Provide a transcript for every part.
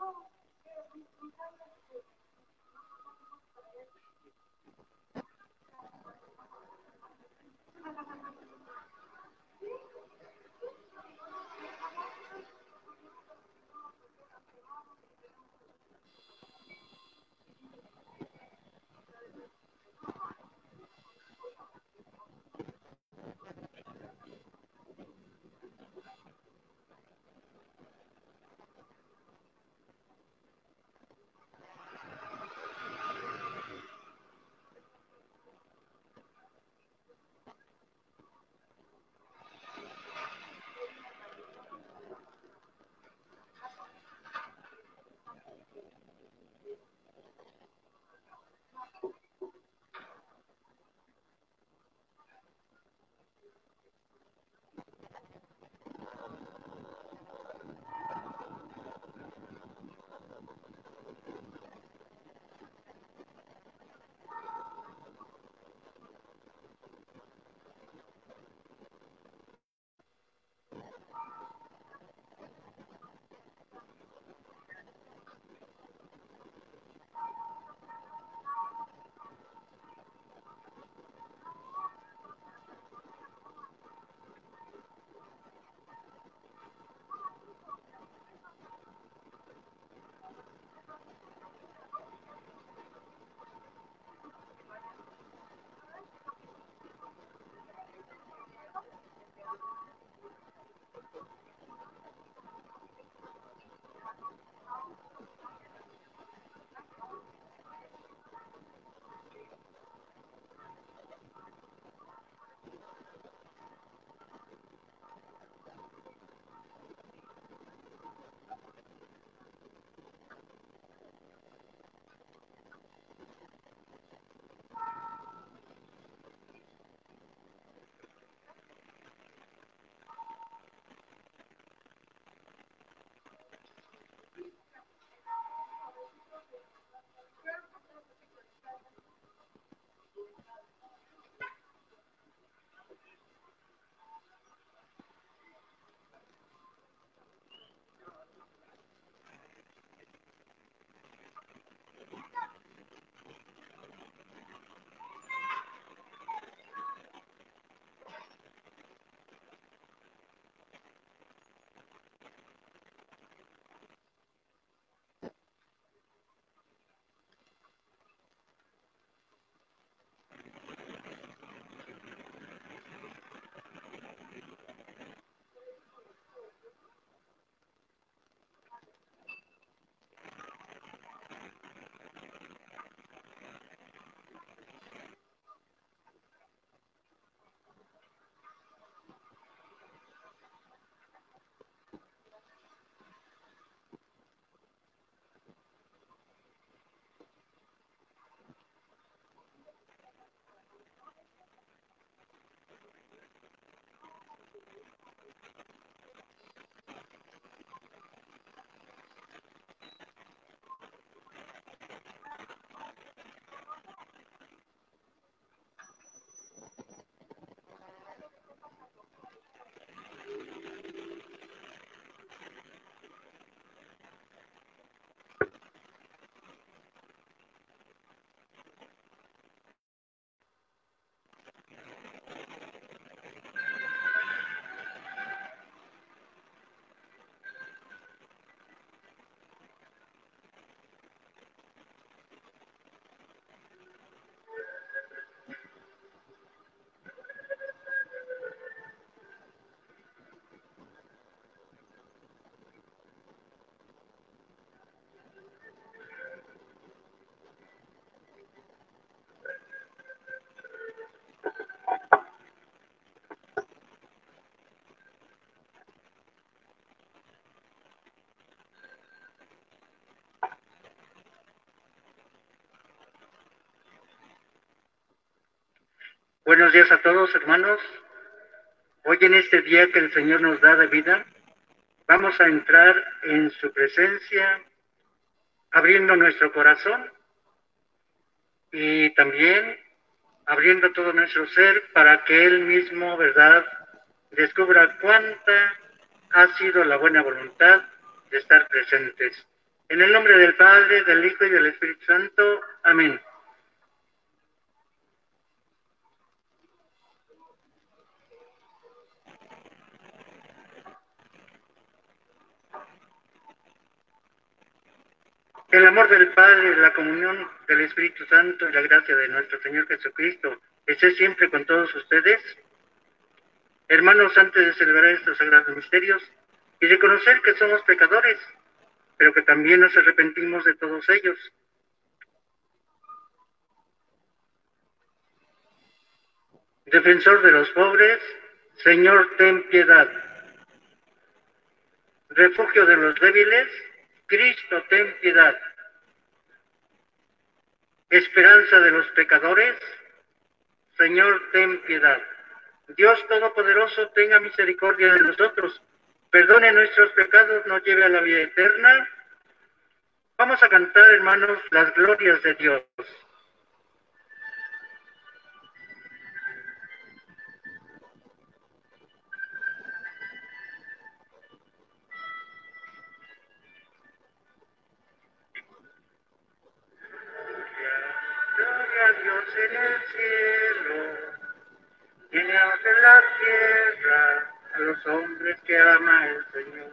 Oh. Buenos días a todos, hermanos. Hoy en este día que el Señor nos da de vida, vamos a entrar en su presencia, abriendo nuestro corazón y también abriendo todo nuestro ser para que Él mismo, ¿verdad?, descubra cuánta ha sido la buena voluntad de estar presentes En el nombre del Padre, del Hijo y del Espíritu Santo. Amén. El amor del Padre, la comunión del Espíritu Santo y la gracia de nuestro Señor Jesucristo esté siempre con todos ustedes. Hermanos, antes de celebrar estos sagrados misterios y reconocer que somos pecadores, pero que también nos arrepentimos de todos ellos. Defensor de los pobres, Señor, ten piedad. Refugio de los débiles, Cristo, ten piedad. Esperanza de los pecadores, Señor, ten piedad. Dios Todopoderoso, tenga misericordia de nosotros, perdone nuestros pecados, nos lleve a la vida eterna. Vamos a cantar, hermanos, las glorias de Dios. Los hombres que ama el Señor.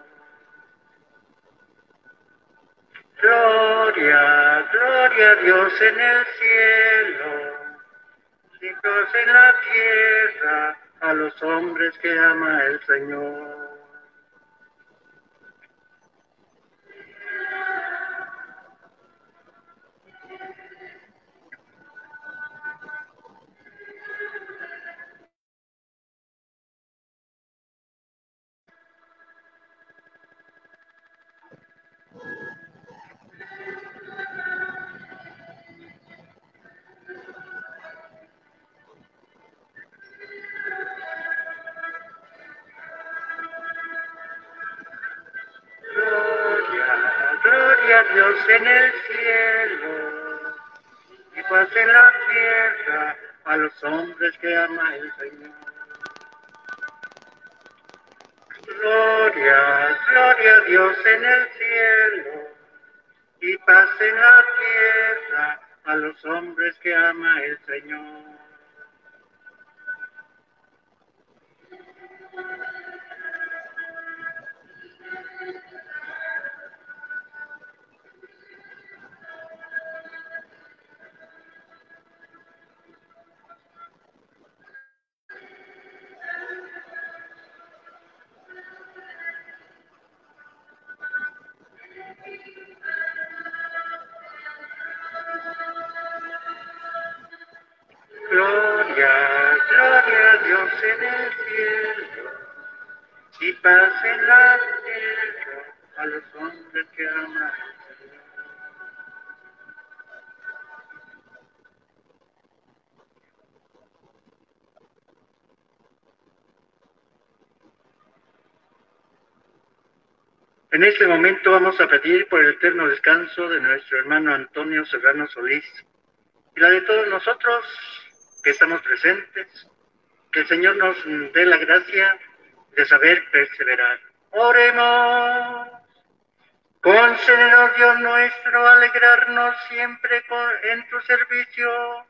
Gloria, gloria a Dios en el cielo, Dios en la tierra a los hombres que ama el Señor. En el cielo y paz en la tierra a los hombres que ama el Señor. Gloria, gloria a Dios en el En este momento vamos a pedir por el eterno descanso de nuestro hermano Antonio Serrano Solís y la de todos nosotros que estamos presentes que el Señor nos dé la gracia de saber perseverar. Oremos. Concédenos, Dios nuestro, alegrarnos siempre en tu servicio,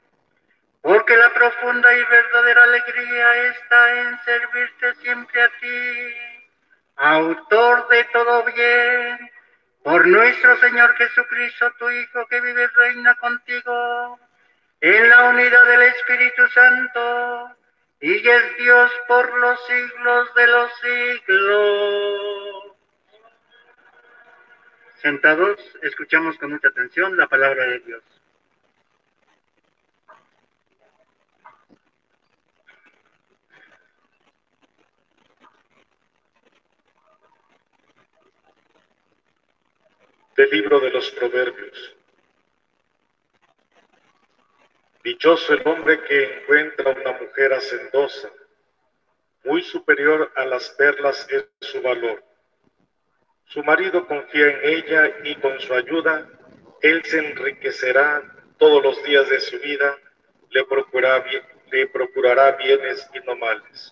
porque la profunda y verdadera alegría está en servirte siempre a ti, autor de todo bien, por nuestro Señor Jesucristo, tu Hijo, que vive y reina contigo, en la unidad del Espíritu Santo, y es Dios por los siglos de los siglos. Sentados, escuchamos con mucha atención la palabra de Dios. Del libro de los Proverbios. Dichoso el hombre que encuentra una mujer hacendosa, muy superior a las perlas es su valor. Su marido confía en ella y con su ayuda él se enriquecerá todos los días de su vida, le procurará, le procurará bienes y no males.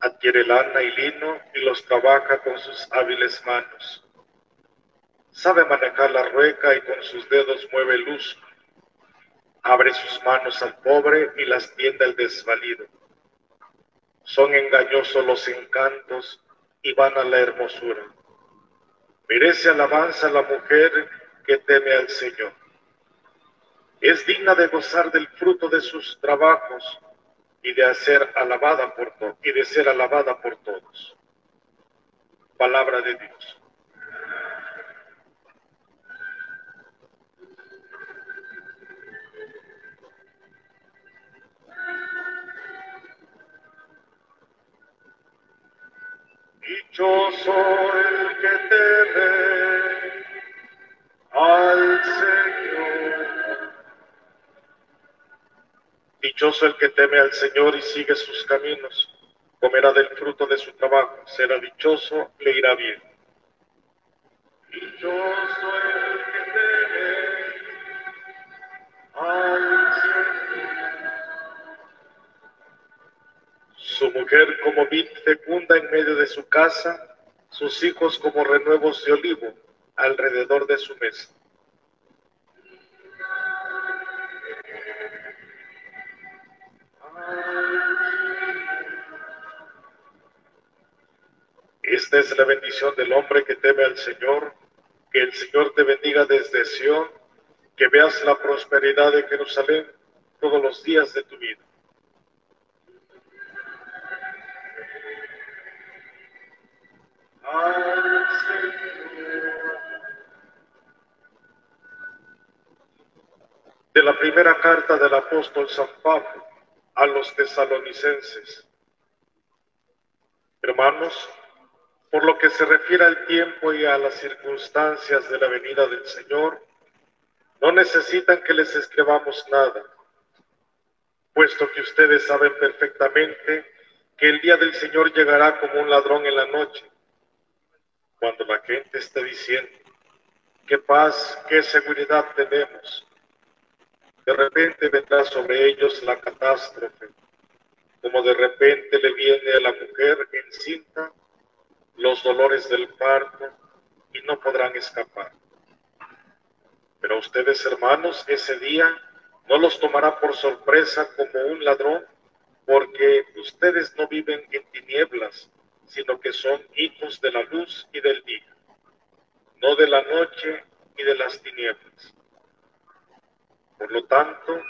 Adquiere lana y lino y los trabaja con sus hábiles manos. Sabe manejar la rueca y con sus dedos mueve el uso. Abre sus manos al pobre y las tiende al desvalido. Son engañosos los encantos y van a la hermosura. Merece alabanza la mujer que teme al Señor. Es digna de gozar del fruto de sus trabajos y de ser alabada por y de ser alabada por todos. Palabra de Dios. Dichoso el que teme al Señor. Dichoso el que teme al Señor y sigue sus caminos. Comerá del fruto de su trabajo. Será dichoso, le irá bien. Dichoso su mujer como vid fecunda en medio de su casa, sus hijos como renuevos de olivo alrededor de su mesa. Esta es la bendición del hombre que teme al Señor, que el Señor te bendiga desde Sión, que veas la prosperidad de Jerusalén todos los días de tu vida. De la primera carta del apóstol San Pablo a los tesalonicenses. Hermanos, por lo que se refiere al tiempo y a las circunstancias de la venida del Señor, no necesitan que les escribamos nada, puesto que ustedes saben perfectamente que el día del Señor llegará como un ladrón en la noche cuando la gente está diciendo, qué paz, qué seguridad tenemos, de repente vendrá sobre ellos la catástrofe, como de repente le viene a la mujer encinta los dolores del parto y no podrán escapar. Pero ustedes, hermanos, ese día no los tomará por sorpresa como un ladrón, porque ustedes no viven en tinieblas, sino que son hijos de la luz y del día, no de la noche y de las tinieblas. Por lo tanto,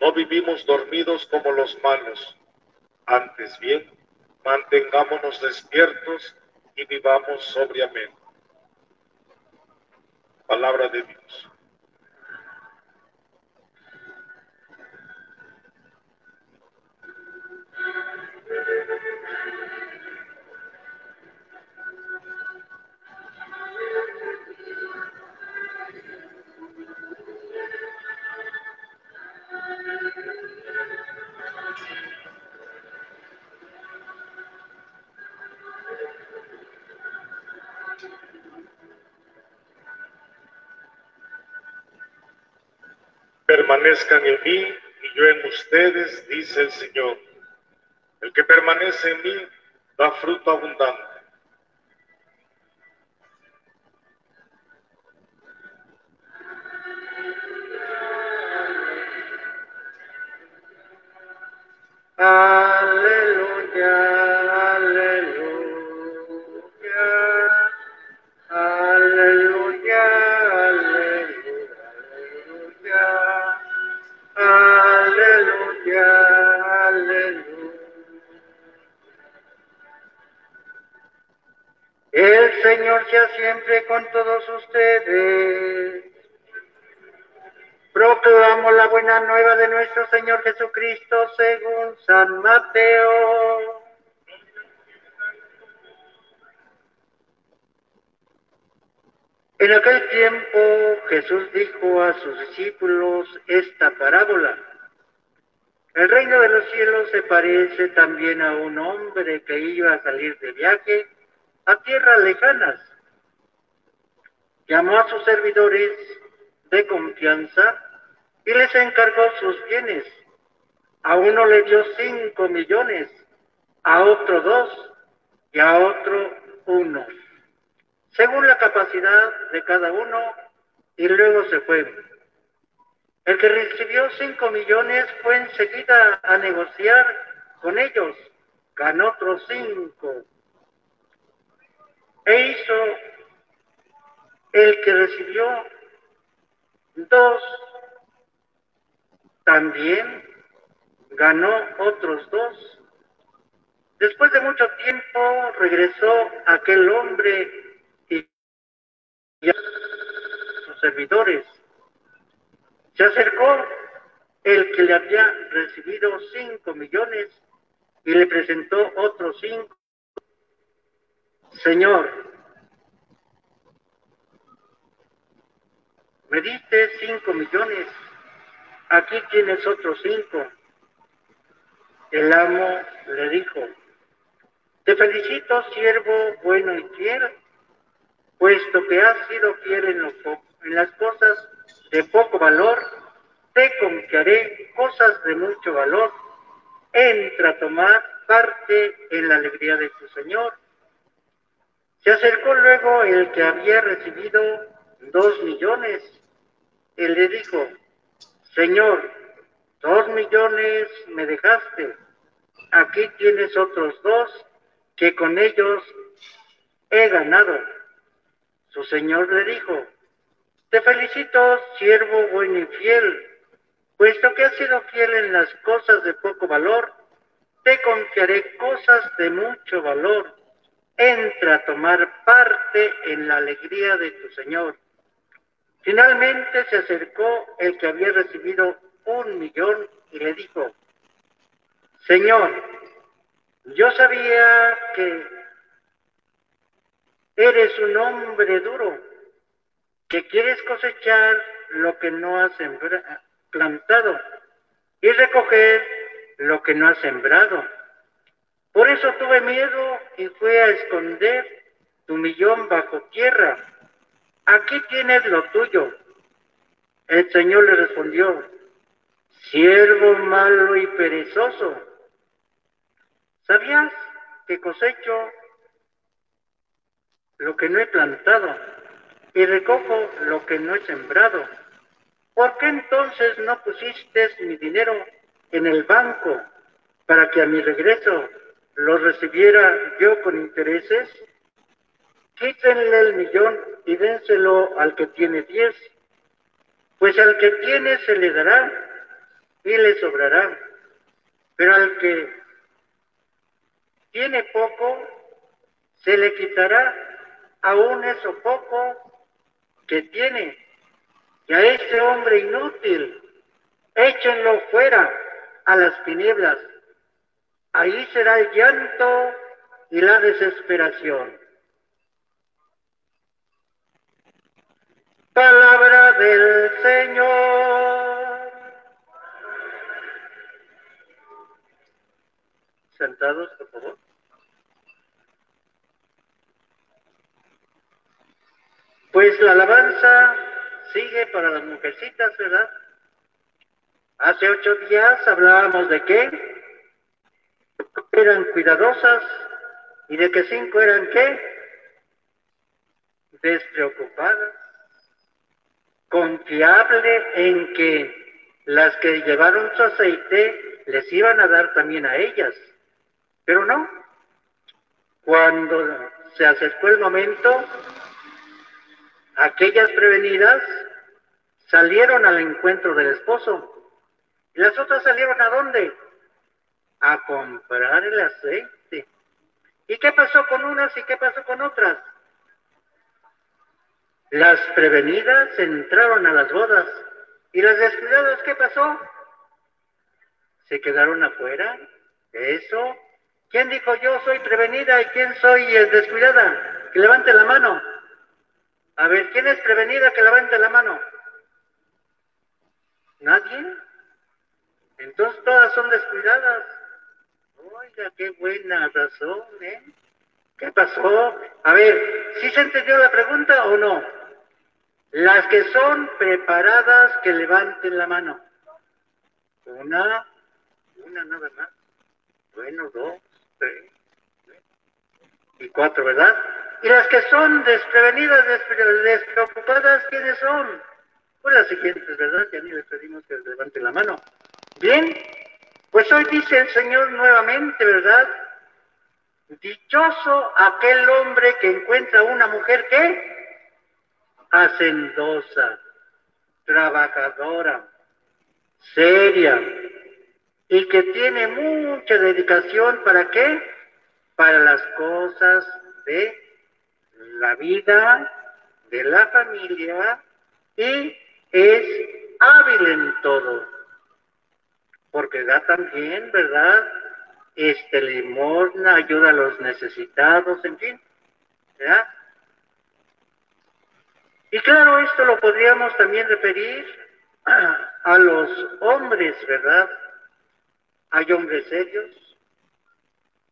no vivimos dormidos como los malos, antes bien, mantengámonos despiertos y vivamos sobriamente. Palabra de Dios. Permanezcan en mí y yo en ustedes, dice el Señor. El que permanece en mí da fruto abundante. Siempre con todos ustedes. Proclamo la buena nueva de nuestro Señor Jesucristo según San Mateo. En aquel tiempo Jesús dijo a sus discípulos esta parábola. El reino de los cielos se parece también a un hombre que iba a salir de viaje a tierras lejanas llamó a sus servidores de confianza y les encargó sus bienes. A uno le dio cinco millones, a otro dos y a otro uno. según la capacidad de cada uno, y luego se fue. El que recibió cinco millones fue enseguida a negociar con ellos, ganó otros cinco. E hizo el que recibió dos, también ganó otros dos. Después de mucho tiempo regresó aquel hombre y sus servidores. Se acercó el que le había recibido cinco millones y le presentó otros cinco. Señor, me diste cinco millones, aquí tienes otros cinco. El amo le dijo, te felicito, siervo bueno y fiel, puesto que has sido fiel en, en las cosas de poco valor, te confiaré cosas de mucho valor. Entra a tomar parte en la alegría de tu Señor. Se acercó luego el que había recibido dos millones y le dijo, Señor, dos millones me dejaste, aquí tienes otros dos que con ellos he ganado. Su señor le dijo, te felicito, siervo bueno y fiel, puesto que has sido fiel en las cosas de poco valor, te confiaré cosas de mucho valor. Entra a tomar parte en la alegría de tu Señor. Finalmente se acercó el que había recibido un millón y le dijo, Señor, yo sabía que eres un hombre duro, que quieres cosechar lo que no has plantado y recoger lo que no has sembrado. Por eso tuve miedo y fui a esconder tu millón bajo tierra. Aquí tienes lo tuyo. El Señor le respondió, siervo malo y perezoso ¿Sabías que cosecho lo que no he plantado y recojo lo que no he sembrado? ¿Por qué entonces no pusiste mi dinero en el banco para que a mi regreso lo recibiera yo con intereses? Quítenle el millón y dénselo al que tiene diez, pues al que tiene se le dará y le sobrará, pero al que tiene poco, se le quitará aún eso poco que tiene. Y a ese hombre inútil, échenlo fuera a las tinieblas. Ahí será el llanto y la desesperación. Palabra del Señor. Sentados, por favor. Pues la alabanza sigue para las mujercitas, ¿verdad? Hace ocho días hablábamos de qué eran cuidadosas y de que cinco eran qué despreocupadas, confiable en que las que llevaron su aceite les iban a dar también a ellas, pero no. Cuando se acercó el momento, Aquellas prevenidas salieron al encuentro del esposo. ¿Y las otras salieron a dónde? A comprar el aceite. ¿Y qué pasó con unas y qué pasó con otras? Las prevenidas entraron a las bodas. ¿Y las descuidadas qué pasó? ¿Se quedaron afuera? ¿Eso? ¿Quién dijo yo soy prevenida y quién soy descuidada? Que levante la mano. A ver, ¿quién es prevenida que levante la mano? ¿Nadie? Entonces todas son descuidadas. Oiga, qué buena razón, ¿eh? ¿Qué pasó? A ver, ¿sí se entendió la pregunta o no? Las que son preparadas, que levanten la mano. Una, una nada más. Bueno, dos, tres, y cuatro, ¿verdad? Y las que son desprevenidas, despreocupadas, ¿quiénes son? Pues las siguientes, ¿verdad? Ya ni les pedimos que levante la mano. Bien, pues hoy dice el Señor nuevamente, ¿verdad? Dichoso aquel hombre que encuentra una mujer que hacendosa, trabajadora, seria y que tiene mucha dedicación para qué? Para las cosas de la vida, de la familia y es hábil en todo. Porque da también, ¿verdad? Este limosna, ayuda a los necesitados, en fin. ¿verdad? Y claro, esto lo podríamos también referir a los hombres, ¿verdad? Hay hombres serios,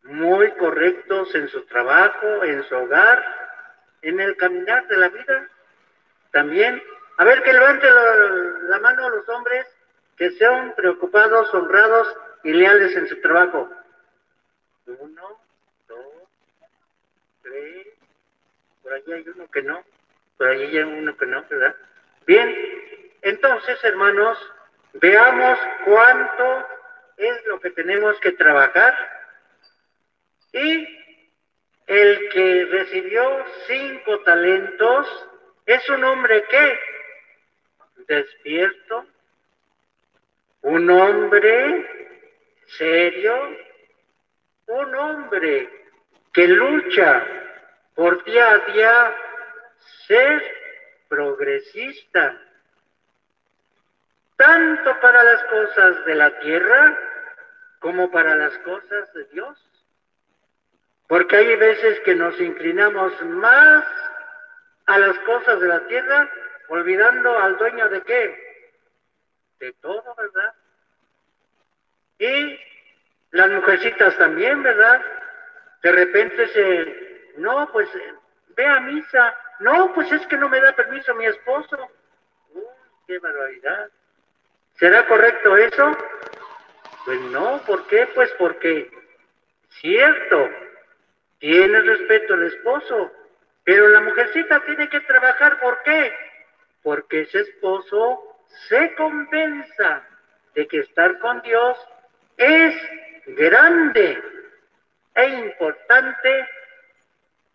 muy correctos en su trabajo, en su hogar, en el caminar de la vida. También, a ver que levante la, mano a los hombres que sean preocupados, honrados y leales en su trabajo. Uno, dos, tres, por allí hay uno que no, por allí hay uno que no, ¿verdad? Bien, entonces, hermanos, veamos cuánto es lo que tenemos que trabajar. Y el que recibió cinco talentos es un hombre que despierto, un hombre serio, un hombre que lucha por día a día ser progresista, tanto para las cosas de la tierra como para las cosas de Dios. Porque hay veces que nos inclinamos más a las cosas de la tierra, olvidando al dueño de qué? De todo, ¿verdad? Y las mujercitas también, ¿verdad? De repente se, no, pues ve a misa, no, pues es que no me da permiso mi esposo. Uy, qué barbaridad. ¿Será correcto eso? Pues no, ¿por qué? Pues porque, cierto, tiene respeto al esposo, pero la mujercita tiene que trabajar, ¿por qué? Porque ese esposo se convenza de que estar con Dios es grande e importante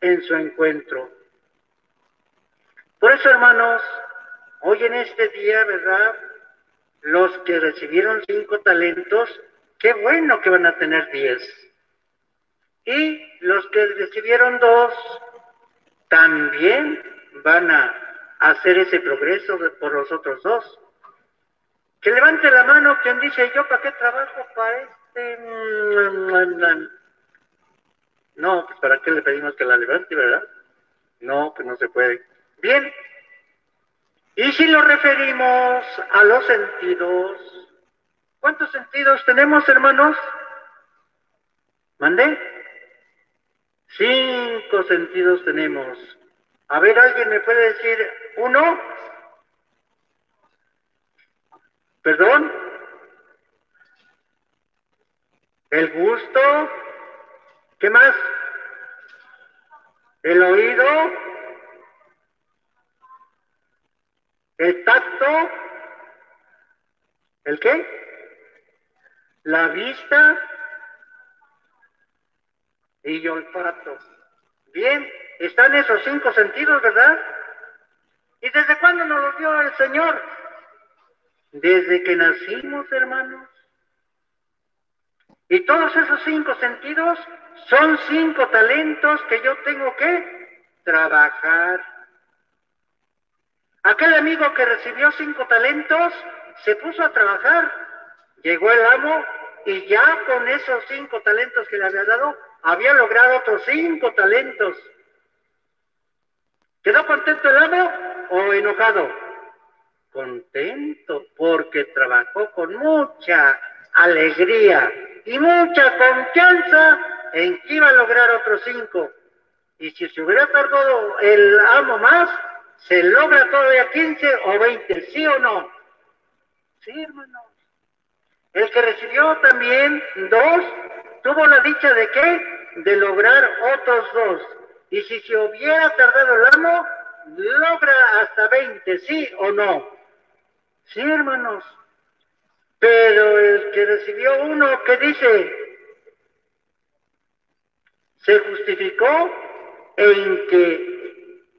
en su encuentro. Por eso, hermanos, hoy en este día, ¿verdad? los que recibieron cinco talentos, qué bueno que van a tener diez. Y los que recibieron dos, también van a hacer ese progreso por los otros dos. Que levante la mano quien dice, yo para qué trabajo para este... No, pues para qué le pedimos que la levante, ¿verdad? No, pues no se puede. Bien, y si lo referimos a los sentidos, ¿cuántos sentidos tenemos, hermanos? ¿Mandé? Cinco sentidos tenemos. A ver, ¿alguien me puede decir uno? ¿Perdón? El gusto. ¿Qué más? El oído. El tacto, ¿el qué? La vista y olfato. Bien, están esos cinco sentidos, ¿verdad? ¿Y desde cuándo nos los dio el Señor? Desde que nacimos, hermanos. Y todos esos cinco sentidos son cinco talentos que yo tengo que trabajar Aquel amigo que recibió cinco talentos se puso a trabajar. Llegó el amo y ya con esos cinco talentos que le había dado, había logrado otros cinco talentos. ¿Quedó contento el amo o enojado? Contento porque trabajó con mucha alegría y mucha confianza en que iba a lograr otros cinco. Y si se hubiera tardado el amo más, ¿Se logra todavía 15 o 20? ¿Sí o no? Sí, hermano. El que recibió también dos, tuvo la dicha de qué? De lograr otros dos. Y si se hubiera tardado el amo, logra hasta 20, ¿sí o no? Sí, hermanos. Pero el que recibió uno, ¿qué dice? Se justificó en que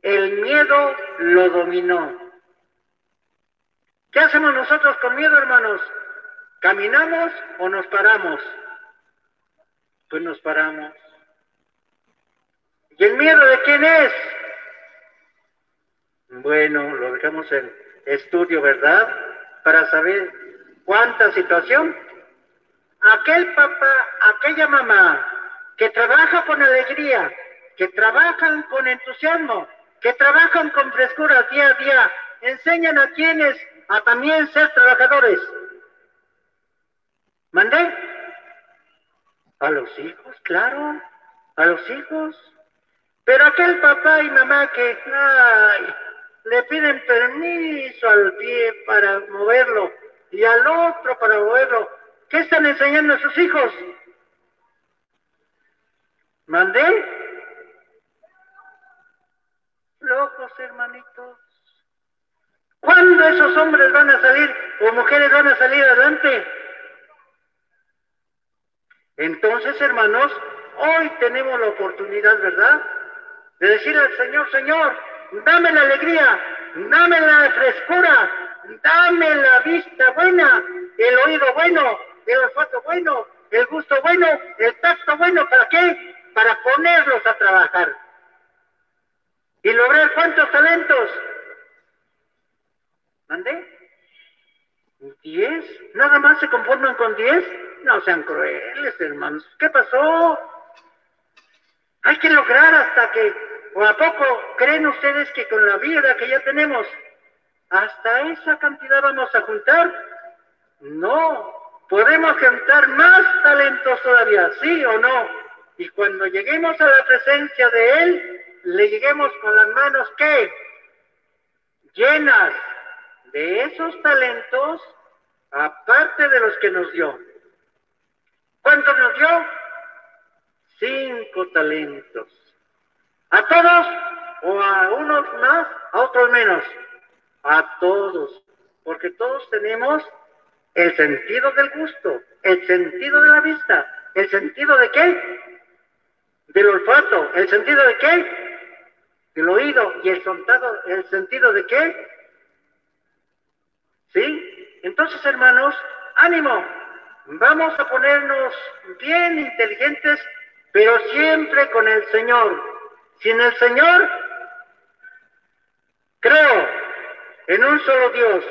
el miedo lo dominó. ¿Qué hacemos nosotros con miedo, hermanos? ¿Caminamos o nos paramos? Pues nos paramos. ¿Y el miedo de quién es? Bueno, lo dejamos en estudio, ¿verdad? Para saber cuánta situación. Aquel papá, aquella mamá que trabaja con alegría, que trabajan con entusiasmo, que trabajan con frescura día a día, enseñan a quienes a también ser trabajadores. ¿Mandé? A los hijos, claro, a los hijos. Pero aquel papá y mamá que ay, le piden permiso al pie para moverlo y al otro para moverlo, ¿qué están enseñando a sus hijos? ¿Mandé? Locos, hermanitos. ¿Cuándo esos hombres van a salir o mujeres van a salir adelante? Entonces, hermanos, hoy tenemos la oportunidad, ¿verdad? De decirle al Señor, Señor, dame la alegría, dame la frescura, dame la vista buena, el oído bueno, el olfato bueno, el gusto bueno, el tacto bueno, ¿para qué? Para ponerlos a trabajar. ¿Y lograr cuántos talentos? ¿Mande? ¿Diez? ¿Nada más se conforman con diez? No sean crueles, hermanos. ¿Qué pasó? Hay que lograr hasta que, o a poco, ¿creen ustedes que con la vida que ya tenemos, hasta esa cantidad vamos a juntar? No, podemos juntar más talentos todavía, ¿sí o no? Y cuando lleguemos a la presencia de Él, le lleguemos con las manos, ¿qué? Llenas de esos talentos, aparte de los que nos dio. ¿Cuántos nos dio? Cinco talentos. ¿A todos? ¿O a unos más? ¿A otros menos? A todos. Porque todos tenemos el sentido del gusto, el sentido de la vista, el sentido de qué? Del olfato, el sentido de qué? Del oído y el, el sentido de qué? ¿Sí? Entonces, hermanos, ánimo. Vamos a ponernos bien inteligentes, pero siempre con el Señor. Sin el Señor, creo en un solo Dios,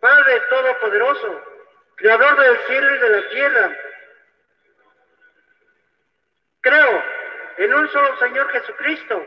Padre Todopoderoso, Creador del cielo y de la tierra. Creo en un solo Señor Jesucristo,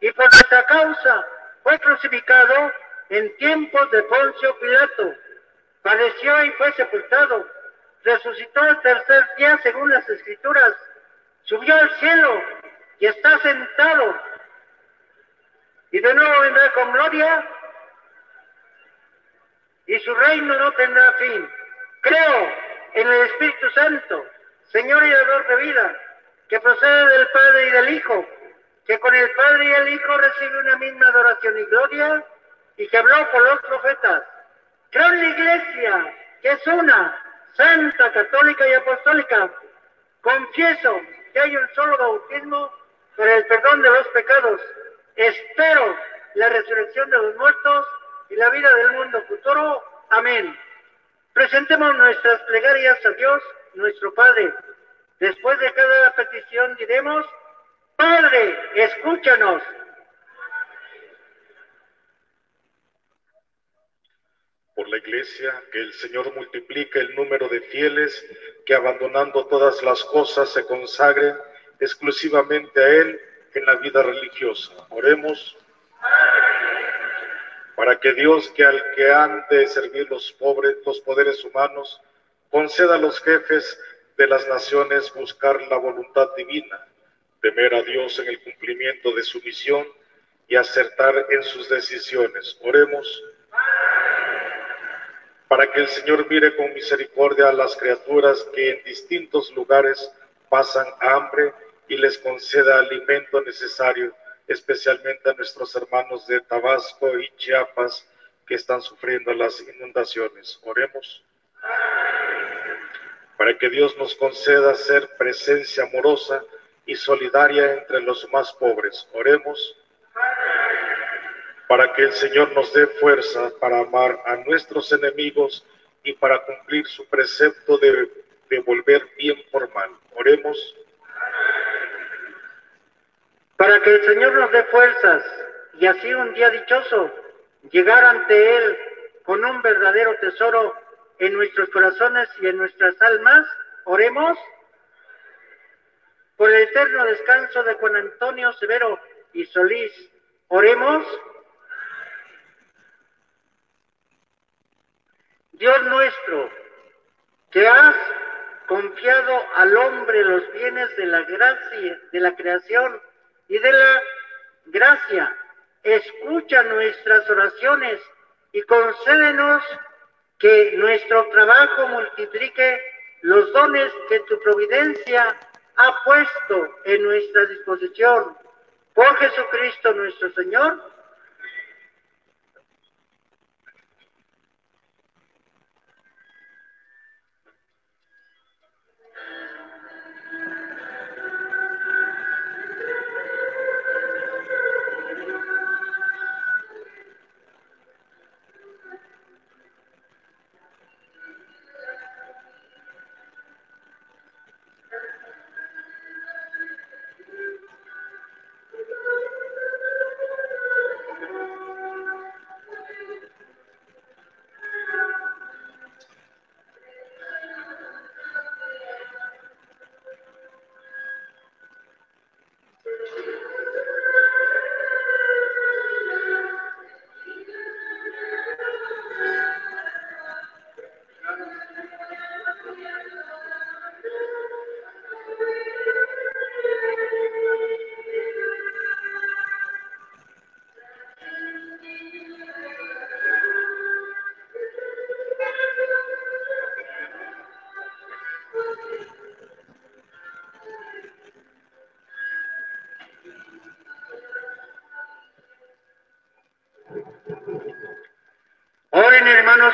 Y por nuestra causa fue crucificado en tiempos de Poncio Pilato, padeció y fue sepultado, resucitó el tercer día según las escrituras, subió al cielo y está sentado, y de nuevo vendrá con gloria, y su reino no tendrá fin. Creo en el Espíritu Santo, Señor y dador de vida, que procede del Padre y del Hijo, que con el Padre y el Hijo recibe una misma adoración y gloria, y que habló por los profetas. Creo en la iglesia, que es una, santa, católica y apostólica. Confieso que hay un solo bautismo para el perdón de los pecados. Espero la resurrección de los muertos y la vida del mundo futuro. Amén. Presentemos nuestras plegarias a Dios, nuestro Padre. Después de cada petición diremos, Padre, escúchanos. por la Iglesia, que el Señor multiplique el número de fieles que abandonando todas las cosas se consagren exclusivamente a Él en la vida religiosa. Oremos para que Dios, que al que han de servir los pobres, los poderes humanos, conceda a los jefes de las naciones buscar la voluntad divina, temer a Dios en el cumplimiento de su misión y acertar en sus decisiones. Oremos para que el Señor mire con misericordia a las criaturas que en distintos lugares pasan hambre y les conceda alimento necesario, especialmente a nuestros hermanos de Tabasco y Chiapas que están sufriendo las inundaciones. Oremos para que Dios nos conceda ser presencia amorosa y solidaria entre los más pobres. Oremos para que el Señor nos dé fuerza para amar a nuestros enemigos y para cumplir su precepto de devolver bien por mal. Oremos. Para que el Señor nos dé fuerzas y así un día dichoso llegar ante Él con un verdadero tesoro en nuestros corazones y en nuestras almas, oremos por el eterno descanso de Juan Antonio Severo y Solís. Oremos. Dios nuestro, que has confiado al hombre los bienes de la gracia, de la creación y de la gracia, escucha nuestras oraciones y concédenos que nuestro trabajo multiplique los dones que tu providencia ha puesto en nuestra disposición. Por Jesucristo nuestro Señor.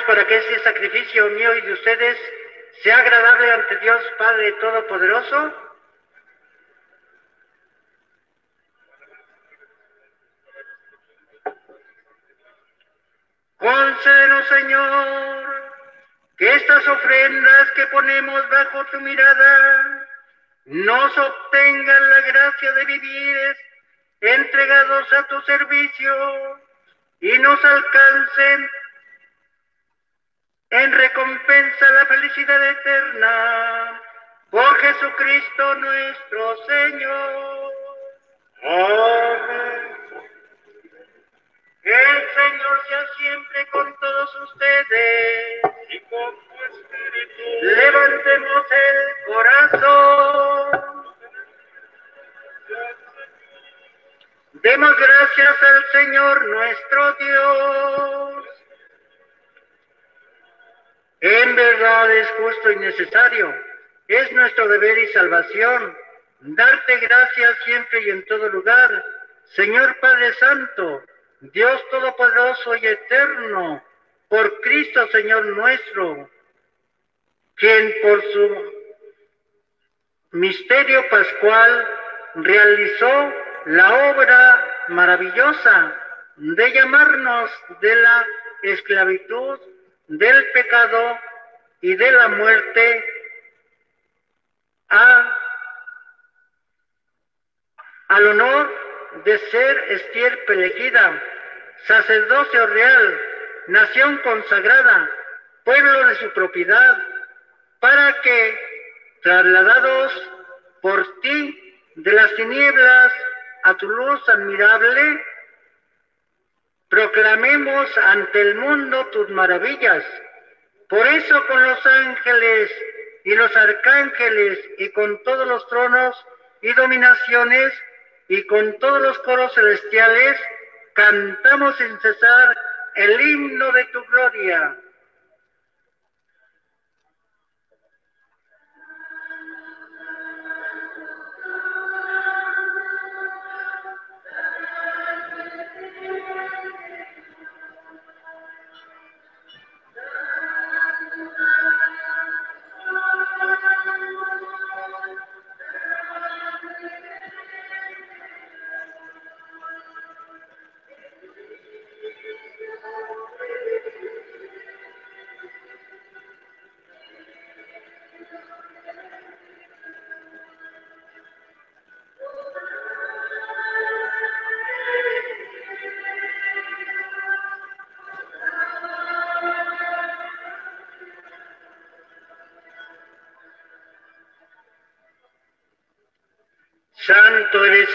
Para que ese sacrificio mío y de ustedes sea agradable ante Dios Padre Todopoderoso. Concédenos, Señor, que estas ofrendas que ponemos bajo tu mirada nos obtengan la gracia de vivir entregados a tu servicio y nos alcancen en recompensa la felicidad eterna por Jesucristo nuestro Señor. Amén. El Señor sea siempre con todos ustedes y con tu espíritu. Levantemos el corazón. Demos gracias al Señor nuestro Dios. En verdad es justo y necesario. Es nuestro deber y salvación darte gracias siempre y en todo lugar. Señor Padre Santo, Dios Todopoderoso y Eterno, por Cristo Señor nuestro, quien por su misterio pascual realizó la obra maravillosa de llamarnos de la esclavitud del pecado y de la muerte a, al honor de ser estier elegida, sacerdocio real, nación consagrada, pueblo de su propiedad, para que, trasladados por ti de las tinieblas a tu luz admirable, proclamemos ante el mundo tus maravillas. Por eso con los ángeles y los arcángeles y con todos los tronos y dominaciones y con todos los coros celestiales cantamos sin cesar el himno de tu gloria.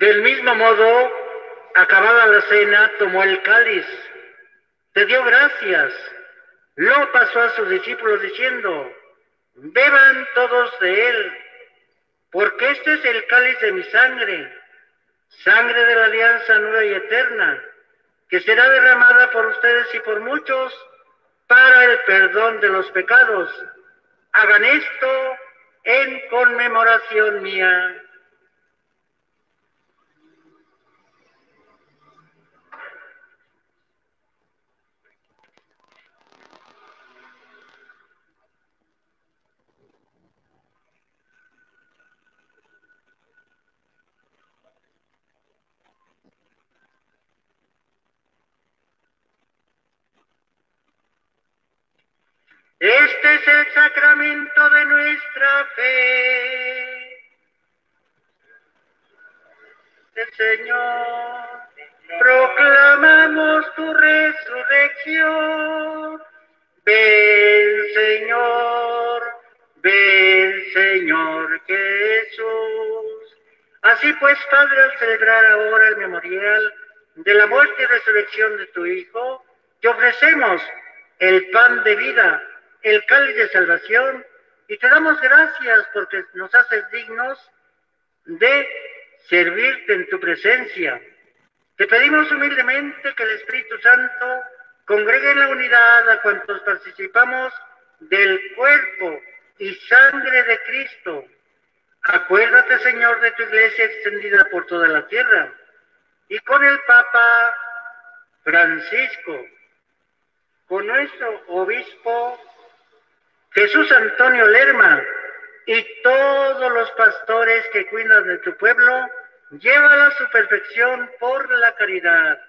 Del mismo modo, acabada la cena, tomó el cáliz, te dio gracias, lo pasó a sus discípulos diciendo, beban todos de él, porque este es el cáliz de mi sangre, sangre de la alianza nueva y eterna, que será derramada por ustedes y por muchos para el perdón de los pecados. Hagan esto en conmemoración mía. Este es el sacramento de nuestra fe. Señor, proclamamos tu resurrección. Ven, Señor, ven, Señor Jesús. Así pues, Padre, al celebrar ahora el memorial de la muerte y resurrección de tu Hijo, te ofrecemos el pan de vida el cáliz de salvación y te damos gracias porque nos haces dignos de servirte en tu presencia. Te pedimos humildemente que el Espíritu Santo congregue en la unidad a cuantos participamos del cuerpo y sangre de Cristo. Acuérdate, Señor, de tu iglesia extendida por toda la tierra y con el Papa Francisco, con nuestro obispo Jesús Antonio Lerma y todos los pastores que cuidan de tu pueblo, llévala a su perfección por la caridad.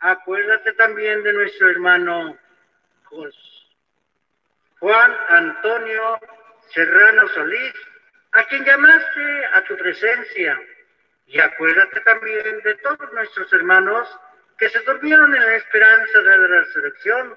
Acuérdate también de nuestro hermano Juan Antonio Serrano Solís, a quien llamaste a tu presencia. Y acuérdate también de todos nuestros hermanos que se durmieron en la esperanza de la resurrección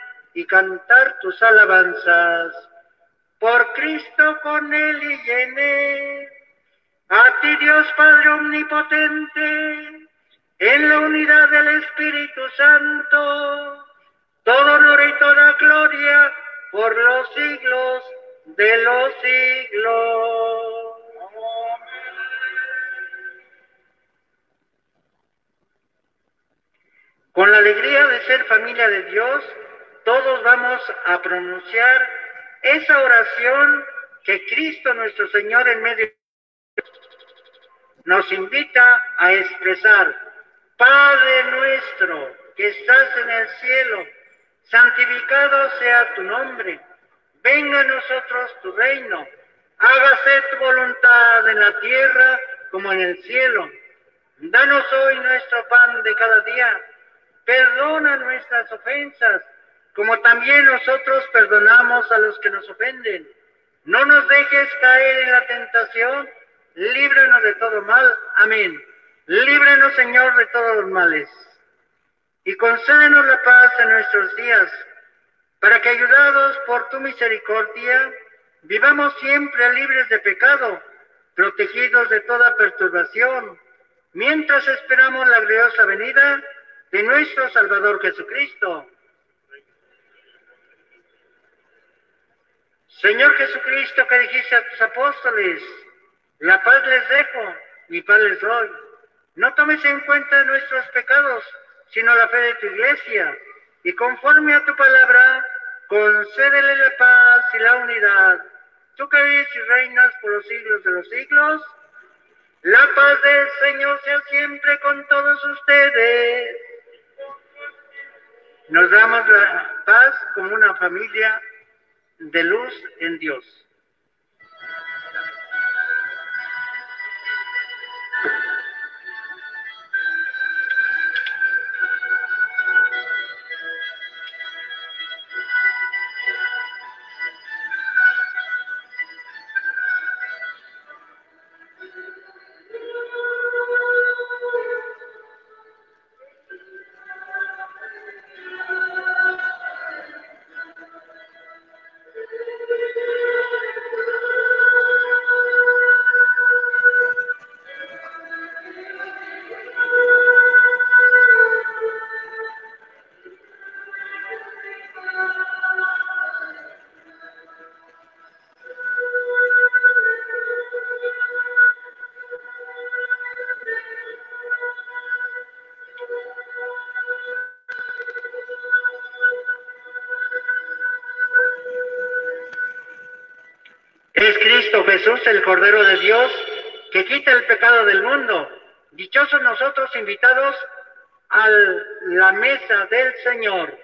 y cantar tus alabanzas. Por Cristo con Él y en Él. A ti Dios Padre Omnipotente, en la unidad del Espíritu Santo, todo honor y toda gloria por los siglos de los siglos. Con la alegría de ser familia de Dios, todos vamos a pronunciar esa oración que Cristo nuestro Señor en medio nos invita a expresar. Padre nuestro que estás en el cielo, santificado sea tu nombre. Venga a nosotros tu reino. Hágase tu voluntad en la tierra como en el cielo. Danos hoy nuestro pan de cada día. Perdona nuestras ofensas como también nosotros perdonamos a los que nos ofenden. No nos dejes caer en la tentación, líbranos de todo mal. Amén. Líbranos, Señor, de todos los males. Y concédenos la paz en nuestros días, para que, ayudados por tu misericordia, vivamos siempre libres de pecado, protegidos de toda perturbación, mientras esperamos la gloriosa venida de nuestro Salvador Jesucristo Señor Jesucristo, que dijiste a tus apóstoles, la paz les dejo, mi paz les doy. No tomes en cuenta nuestros pecados, sino la fe de tu iglesia, y conforme a tu palabra, concédele la paz y la unidad. Tú que vives y reinas por los siglos de los siglos, la paz del Señor sea siempre con todos ustedes. Nos damos la paz como una familia de luz en Dios. Jesús, el Cordero de Dios, que quita el pecado del mundo. Dichosos nosotros invitados a la mesa del Señor.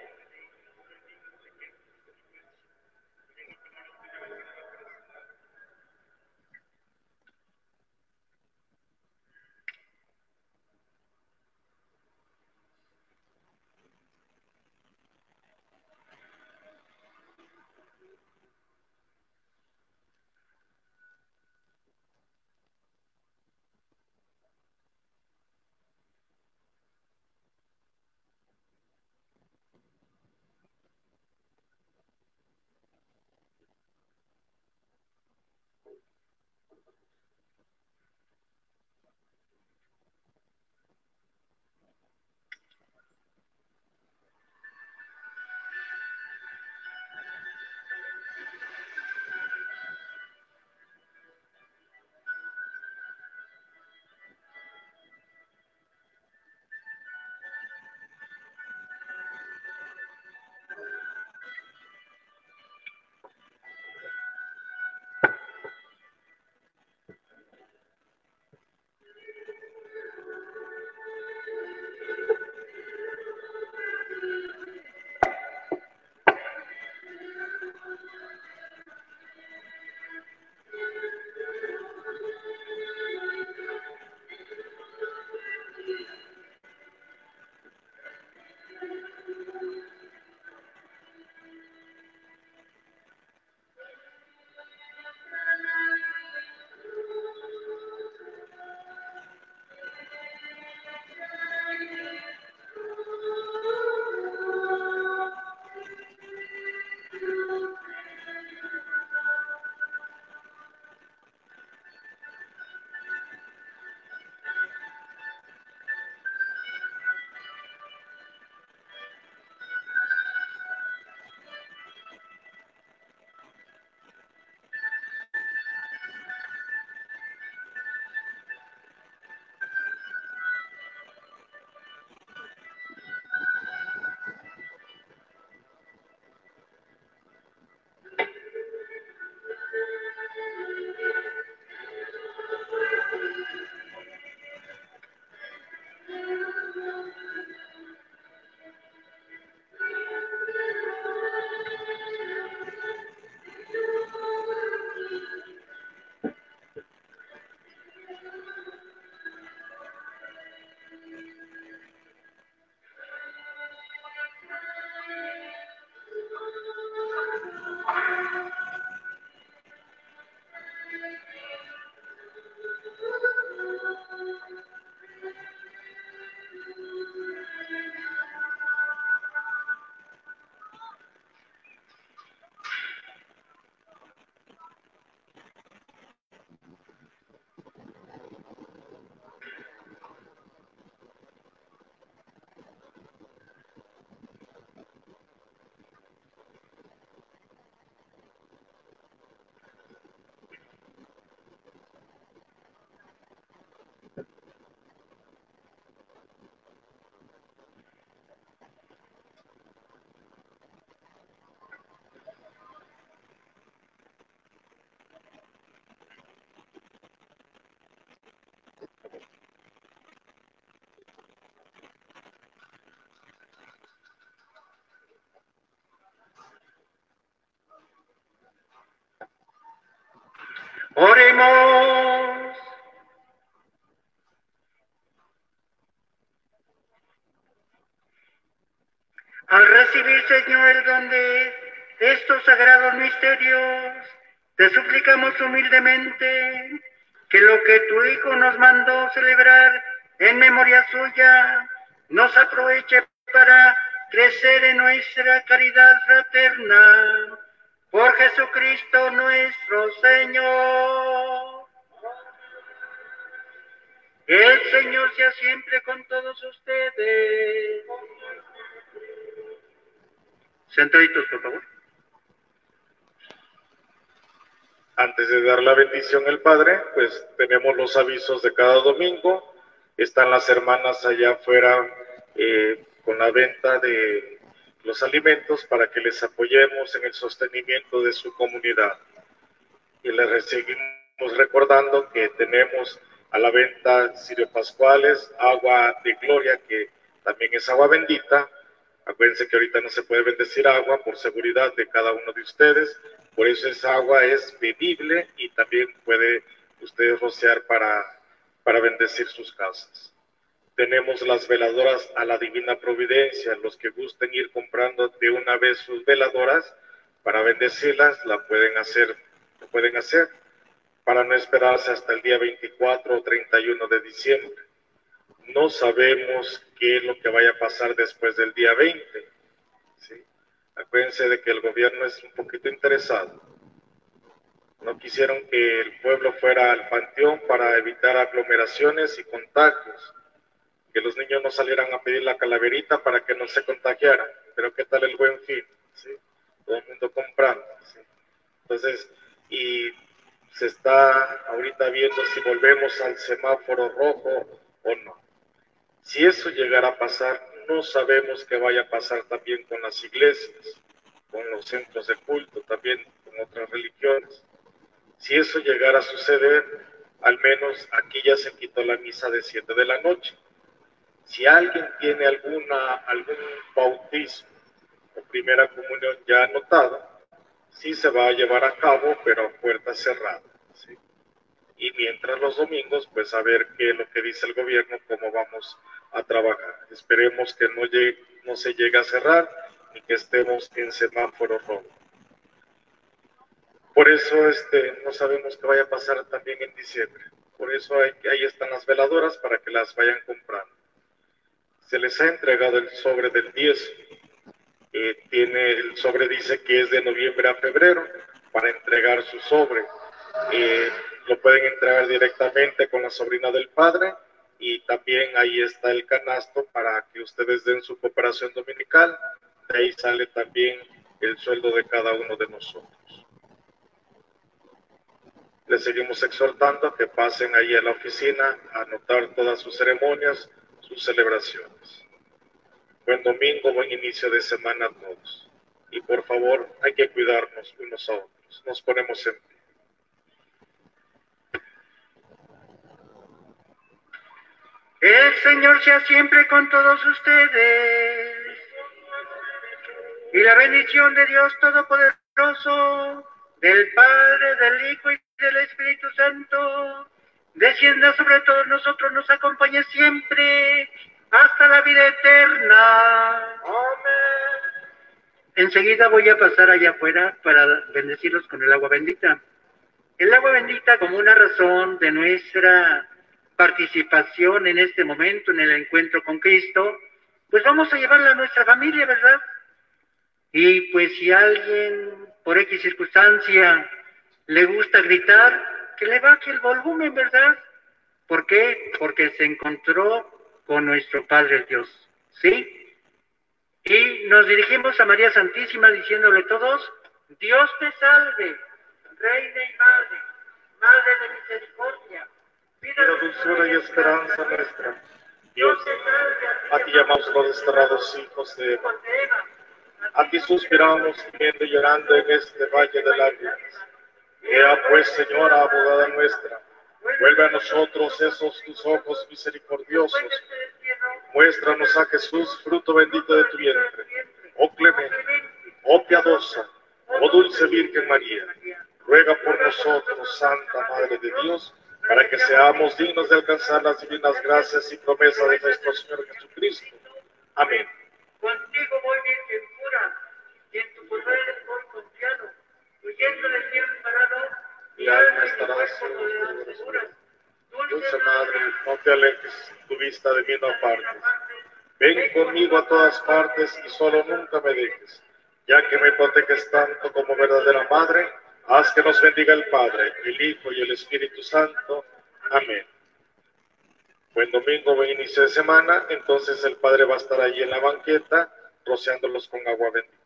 Oremos. Al recibir, Señor, el don de estos sagrados misterios, te suplicamos humildemente que lo que tu Hijo nos mandó celebrar en memoria suya nos aproveche para crecer en nuestra caridad fraterna. Por Jesucristo nuestro Señor. El Señor sea siempre con todos ustedes. Sentaditos, por favor. Antes de dar la bendición al Padre, pues tenemos los avisos de cada domingo. Están las hermanas allá afuera eh, con la venta de los alimentos para que les apoyemos en el sostenimiento de su comunidad. Y les seguimos recordando que tenemos a la venta Sirio Pascuales, agua de gloria, que también es agua bendita. Acuérdense que ahorita no se puede bendecir agua por seguridad de cada uno de ustedes, por eso esa agua es bebible y también puede ustedes rociar para, para bendecir sus casas. Tenemos las veladoras a la Divina Providencia. Los que gusten ir comprando de una vez sus veladoras para bendecirlas, la pueden hacer, lo pueden hacer para no esperarse hasta el día 24 o 31 de diciembre. No sabemos qué es lo que vaya a pasar después del día 20. Acuérdense de que el gobierno es un poquito interesado. No quisieron que el pueblo fuera al panteón para evitar aglomeraciones y contagios que los niños no salieran a pedir la calaverita para que no se contagiaran. Pero ¿qué tal el buen fin? Todo el mundo comprando. Entonces, y se está ahorita viendo si volvemos al semáforo rojo o no. Si eso llegara a pasar, no sabemos qué vaya a pasar también con las iglesias, con los centros de culto, también con otras religiones. Si eso llegara a suceder, al menos aquí ya se quitó la misa de 7 de la noche. Si alguien tiene alguna, algún bautismo o primera comunión ya anotado, sí se va a llevar a cabo, pero a puerta cerrada. Y mientras los domingos, pues a ver qué es lo que dice el gobierno, cómo vamos a trabajar. Esperemos que no, llegue, no se llegue a cerrar y que estemos en semáforo rojo. Por eso este, no sabemos qué vaya a pasar también en diciembre. Por eso ahí están las veladoras para que las vayan comprando se les ha entregado el sobre del 10. Eh, tiene, el sobre dice que es de noviembre a febrero para entregar su sobre. Eh, lo pueden entregar directamente con la sobrina del padre y también ahí está el canasto para que ustedes den su cooperación dominical. De ahí sale también el sueldo de cada uno de nosotros. Les seguimos exhortando a que pasen ahí a la oficina a anotar todas sus ceremonias, sus celebraciones. Buen domingo, buen inicio de semana a todos. Y por favor, hay que cuidarnos unos a otros. Nos ponemos en pie. El Señor sea siempre con todos ustedes. Y la bendición de Dios Todopoderoso, del Padre, del Hijo y del Espíritu Santo, descienda sobre todos nosotros, nos acompañe siempre hasta la vida eterna. Amén. Enseguida voy a pasar allá afuera para bendecirlos con el agua bendita. El agua bendita como una razón de nuestra participación en este momento, en el encuentro con Cristo, pues vamos a llevarla a nuestra familia, ¿verdad? Y pues si alguien por X circunstancia le gusta gritar, que le baje el volumen, ¿verdad? ¿Por qué? Porque se encontró con nuestro Padre Dios, ¿sí? Y nos dirigimos a María Santísima diciéndole todos, Dios te salve, Reina y Madre, Madre de misericordia, vida dulzura y esperanza nuestra. Dios a ti llamamos los desterrados hijos de Eva. A ti suspiramos, viendo y llorando en este valle de lágrimas. Ea pues, Señora, abogada nuestra, vuelve a nosotros esos tus ojos misericordiosos. Muéstranos a Jesús, fruto bendito de tu vientre. Oh clemente, oh piadosa, oh dulce Virgen María, ruega por nosotros, Santa Madre de Dios, para que seamos dignos de alcanzar las divinas gracias y promesas de nuestro Señor Jesucristo. Amén. Contigo voy Virgen pura, y en tu poder estoy confiado, huyendo de ti parado, mi alma estará segura. Dulce Madre, no te alejes tu vista de mí no apartes. Ven conmigo a todas partes y solo nunca me dejes, ya que me proteges tanto como verdadera Madre, haz que nos bendiga el Padre, el Hijo y el Espíritu Santo. Amén. Buen domingo, buen inicio de semana. Entonces el Padre va a estar ahí en la banqueta, rociándolos con agua bendita.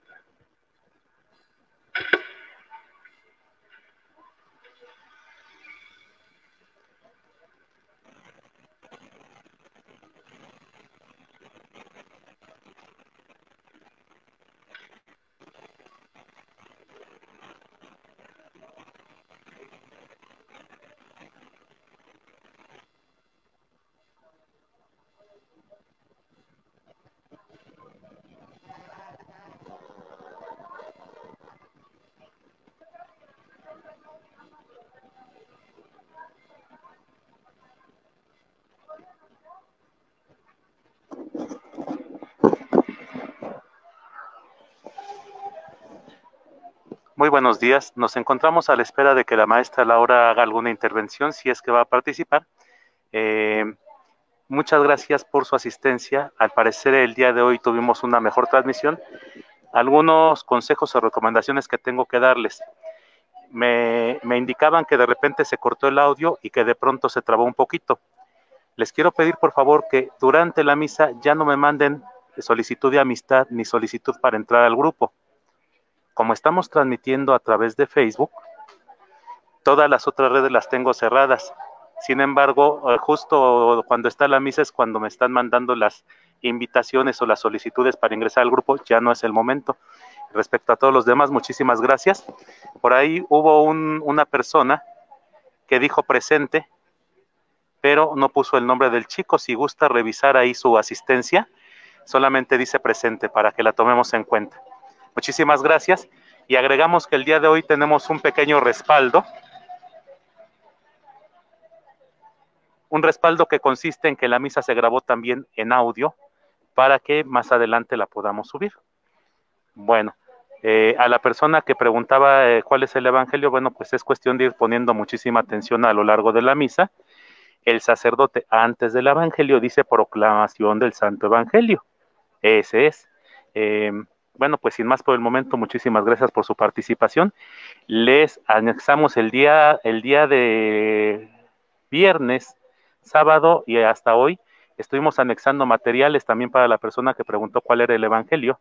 Muy buenos días. Nos encontramos a la espera de que la maestra Laura haga alguna intervención, si es que va a participar. Eh, muchas gracias por su asistencia. Al parecer el día de hoy tuvimos una mejor transmisión. Algunos consejos o recomendaciones que tengo que darles. Me, me indicaban que de repente se cortó el audio y que de pronto se trabó un poquito. Les quiero pedir por favor que durante la misa ya no me manden solicitud de amistad ni solicitud para entrar al grupo como estamos transmitiendo a través de Facebook, todas las otras redes las tengo cerradas. Sin embargo, eh, justo cuando está la misa es cuando me están mandando las invitaciones o las solicitudes para ingresar al grupo, ya no es el momento. Respecto a todos los demás, muchísimas gracias. Por ahí hubo una persona que dijo presente, pero no puso el nombre del chico. Si gusta revisar ahí su asistencia, solamente dice presente para que la tomemos en cuenta. Muchísimas gracias. Y agregamos que el día de hoy tenemos un pequeño respaldo. Un respaldo que consiste en que la misa se grabó también en audio para que más adelante la podamos subir. Bueno, eh, a la persona que preguntaba eh, cuál es el Evangelio, bueno, pues es cuestión de ir poniendo muchísima atención a lo largo de la misa. El sacerdote antes del Evangelio dice proclamación del Santo Evangelio. Ese es. Eh, bueno, pues sin más por el momento, muchísimas gracias por su participación. Les anexamos el día, el día de viernes, sábado y hasta hoy. Estuvimos anexando materiales también para la persona que preguntó cuál era el Evangelio.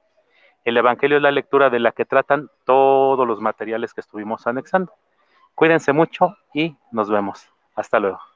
El Evangelio es la lectura de la que tratan todos los materiales que estuvimos anexando. Cuídense mucho y nos vemos. Hasta luego.